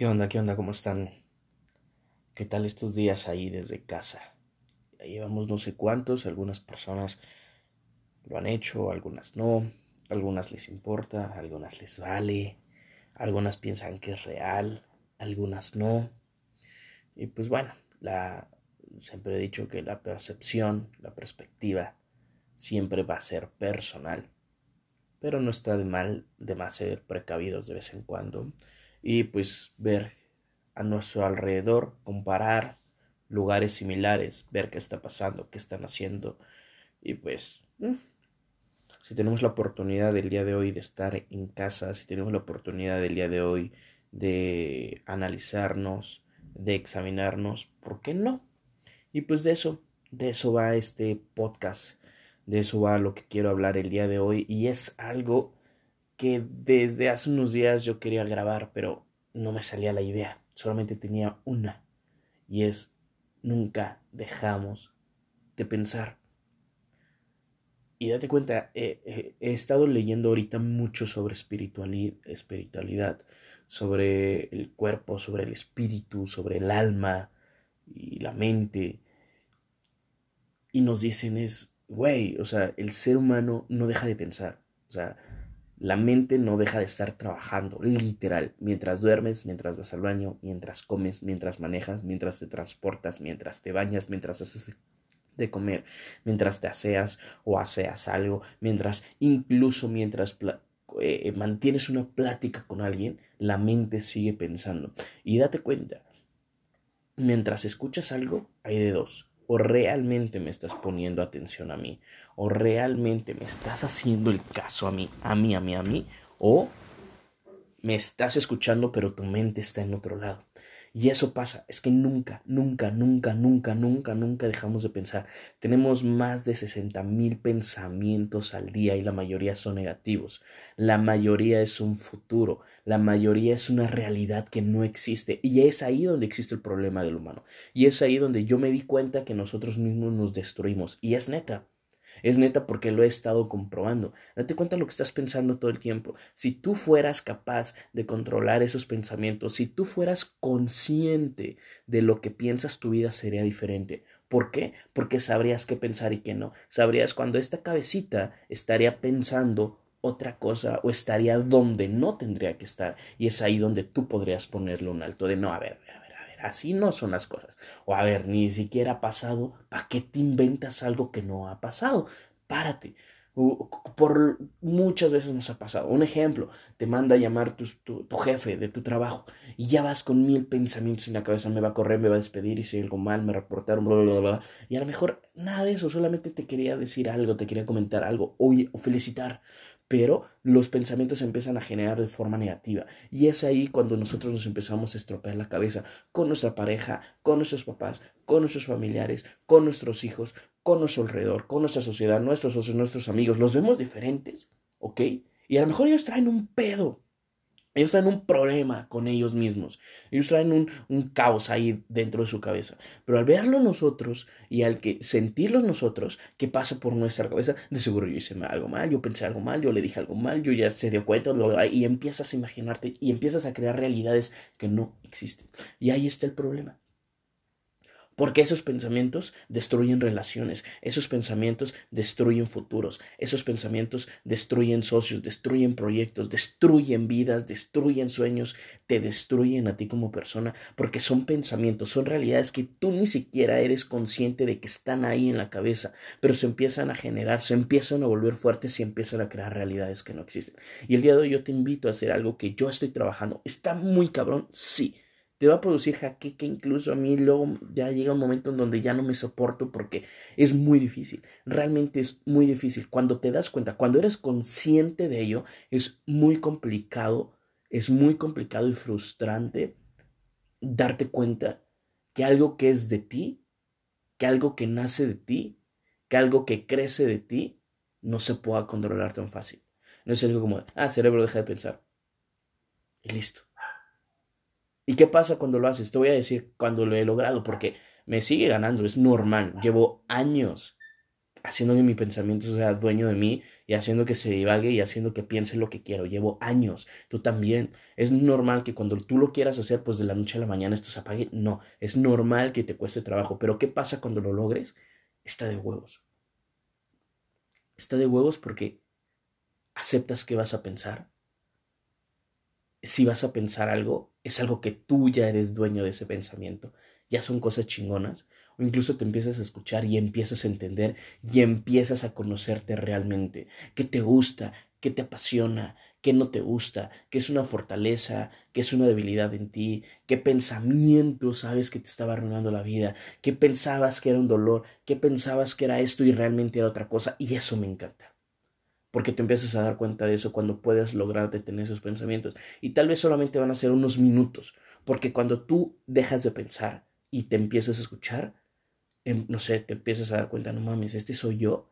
¿Qué onda? ¿Qué onda? ¿Cómo están? ¿Qué tal estos días ahí desde casa? Llevamos no sé cuántos, algunas personas lo han hecho, algunas no, algunas les importa, algunas les vale, algunas piensan que es real, algunas no. Y pues bueno, la, siempre he dicho que la percepción, la perspectiva, siempre va a ser personal. Pero no está de mal de más ser precavidos de vez en cuando y pues ver a nuestro alrededor, comparar lugares similares, ver qué está pasando, qué están haciendo y pues mm, si tenemos la oportunidad del día de hoy de estar en casa, si tenemos la oportunidad del día de hoy de analizarnos, de examinarnos, ¿por qué no? Y pues de eso, de eso va este podcast, de eso va lo que quiero hablar el día de hoy y es algo que desde hace unos días yo quería grabar, pero no me salía la idea. Solamente tenía una. Y es, nunca dejamos de pensar. Y date cuenta, he estado leyendo ahorita mucho sobre espiritualidad, sobre el cuerpo, sobre el espíritu, sobre el alma y la mente. Y nos dicen es, güey, o sea, el ser humano no deja de pensar. O sea, la mente no deja de estar trabajando, literal, mientras duermes, mientras vas al baño, mientras comes, mientras manejas, mientras te transportas, mientras te bañas, mientras haces de comer, mientras te aseas o aseas algo, mientras incluso mientras eh, mantienes una plática con alguien, la mente sigue pensando. Y date cuenta, mientras escuchas algo, hay de dos o realmente me estás poniendo atención a mí, o realmente me estás haciendo el caso a mí, a mí, a mí, a mí, o me estás escuchando pero tu mente está en otro lado. Y eso pasa, es que nunca, nunca, nunca, nunca, nunca, nunca dejamos de pensar. Tenemos más de 60 mil pensamientos al día y la mayoría son negativos. La mayoría es un futuro, la mayoría es una realidad que no existe. Y es ahí donde existe el problema del humano. Y es ahí donde yo me di cuenta que nosotros mismos nos destruimos. Y es neta. Es neta porque lo he estado comprobando. Date cuenta de lo que estás pensando todo el tiempo. Si tú fueras capaz de controlar esos pensamientos, si tú fueras consciente de lo que piensas, tu vida sería diferente. ¿Por qué? Porque sabrías qué pensar y qué no. Sabrías cuando esta cabecita estaría pensando otra cosa o estaría donde no tendría que estar. Y es ahí donde tú podrías ponerle un alto de no, a así no son las cosas. O a ver, ni siquiera ha pasado, ¿para qué te inventas algo que no ha pasado? Párate. Por muchas veces nos ha pasado. Un ejemplo, te manda a llamar tu, tu, jefe de tu trabajo y ya vas con mil pensamientos en la cabeza, me va a correr, me va a despedir, y si algo mal, me reportaron, bla, bla, bla, bla. Y a lo mejor nada de eso, solamente te quería decir algo, te quería comentar algo o, o felicitar pero los pensamientos se empiezan a generar de forma negativa. Y es ahí cuando nosotros nos empezamos a estropear la cabeza con nuestra pareja, con nuestros papás, con nuestros familiares, con nuestros hijos, con nuestro alrededor, con nuestra sociedad, nuestros socios, nuestros amigos. Los vemos diferentes, ¿ok? Y a lo mejor ellos traen un pedo ellos traen un problema con ellos mismos. Ellos traen un, un, caos ahí dentro de su cabeza. Pero al verlo nosotros y al que sentirlo nosotros, que pasa por nuestra cabeza, de seguro yo hice algo mal, yo pensé algo mal, yo le dije algo mal, yo ya se dio cuenta, y empiezas a imaginarte y empiezas a crear realidades que no existen. Y ahí está el problema. Porque esos pensamientos destruyen relaciones, esos pensamientos destruyen futuros, esos pensamientos destruyen socios, destruyen proyectos, destruyen vidas, destruyen sueños, te destruyen a ti como persona, porque son pensamientos, son realidades que tú ni siquiera eres consciente de que están ahí en la cabeza, pero se empiezan a generar, se empiezan a volver fuertes y empiezan a crear realidades que no existen. Y el día de hoy yo te invito a hacer algo que yo estoy trabajando. ¿Está muy cabrón? Sí te va a producir jaque incluso a mí luego ya llega un momento en donde ya no me soporto porque es muy difícil, realmente es muy difícil. Cuando te das cuenta, cuando eres consciente de ello, es muy complicado, es muy complicado y frustrante darte cuenta que algo que es de ti, que algo que nace de ti, que algo que crece de ti, no se pueda controlar tan fácil. No es algo como, ah, cerebro deja de pensar. Y listo ¿Y qué pasa cuando lo haces? Te voy a decir cuando lo he logrado, porque me sigue ganando, es normal. Llevo años haciendo que mi pensamiento sea dueño de mí y haciendo que se divague y haciendo que piense lo que quiero. Llevo años, tú también. Es normal que cuando tú lo quieras hacer, pues de la noche a la mañana esto se apague. No, es normal que te cueste trabajo. Pero ¿qué pasa cuando lo logres? Está de huevos. Está de huevos porque aceptas que vas a pensar. Si vas a pensar algo, es algo que tú ya eres dueño de ese pensamiento. Ya son cosas chingonas o incluso te empiezas a escuchar y empiezas a entender y empiezas a conocerte realmente, qué te gusta, qué te apasiona, qué no te gusta, qué es una fortaleza, qué es una debilidad en ti, qué pensamiento sabes que te estaba arruinando la vida, qué pensabas que era un dolor, qué pensabas que era esto y realmente era otra cosa y eso me encanta. Porque te empiezas a dar cuenta de eso cuando puedes lograr detener esos pensamientos. Y tal vez solamente van a ser unos minutos. Porque cuando tú dejas de pensar y te empiezas a escuchar, Em, no sé, te empiezas a dar cuenta, no mames, este soy yo.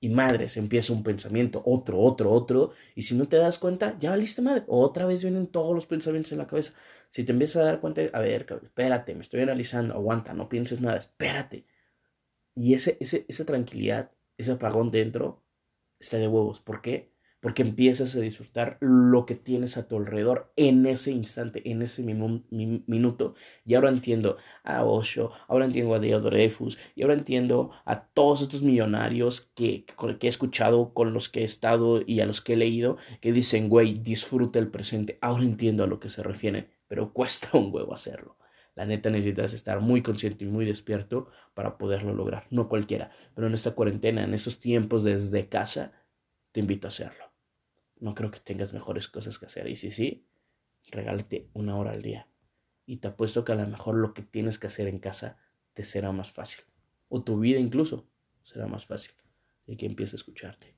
Y madre, se empieza un pensamiento, otro, otro, otro. Y si no te das cuenta, ya valiste madre. Otra vez vienen todos los pensamientos en la cabeza. Si te empiezas a dar cuenta, a ver, espérate, me estoy analizando, aguanta, no pienses nada, espérate. Y ese, ese, esa tranquilidad, ese apagón dentro, está de huevos. ¿Por qué? porque empiezas a disfrutar lo que tienes a tu alrededor en ese instante, en ese minuto. Y ahora entiendo a Osho, ahora entiendo a Deodorefus, y ahora entiendo a todos estos millonarios que, que he escuchado, con los que he estado y a los que he leído, que dicen, güey, disfruta el presente. Ahora entiendo a lo que se refiere, pero cuesta un huevo hacerlo. La neta necesitas estar muy consciente y muy despierto para poderlo lograr. No cualquiera, pero en esta cuarentena, en estos tiempos desde casa, te invito a hacerlo no creo que tengas mejores cosas que hacer. Y si sí, regálate una hora al día. Y te apuesto que a lo mejor lo que tienes que hacer en casa te será más fácil. O tu vida incluso será más fácil. Así que empieza a escucharte.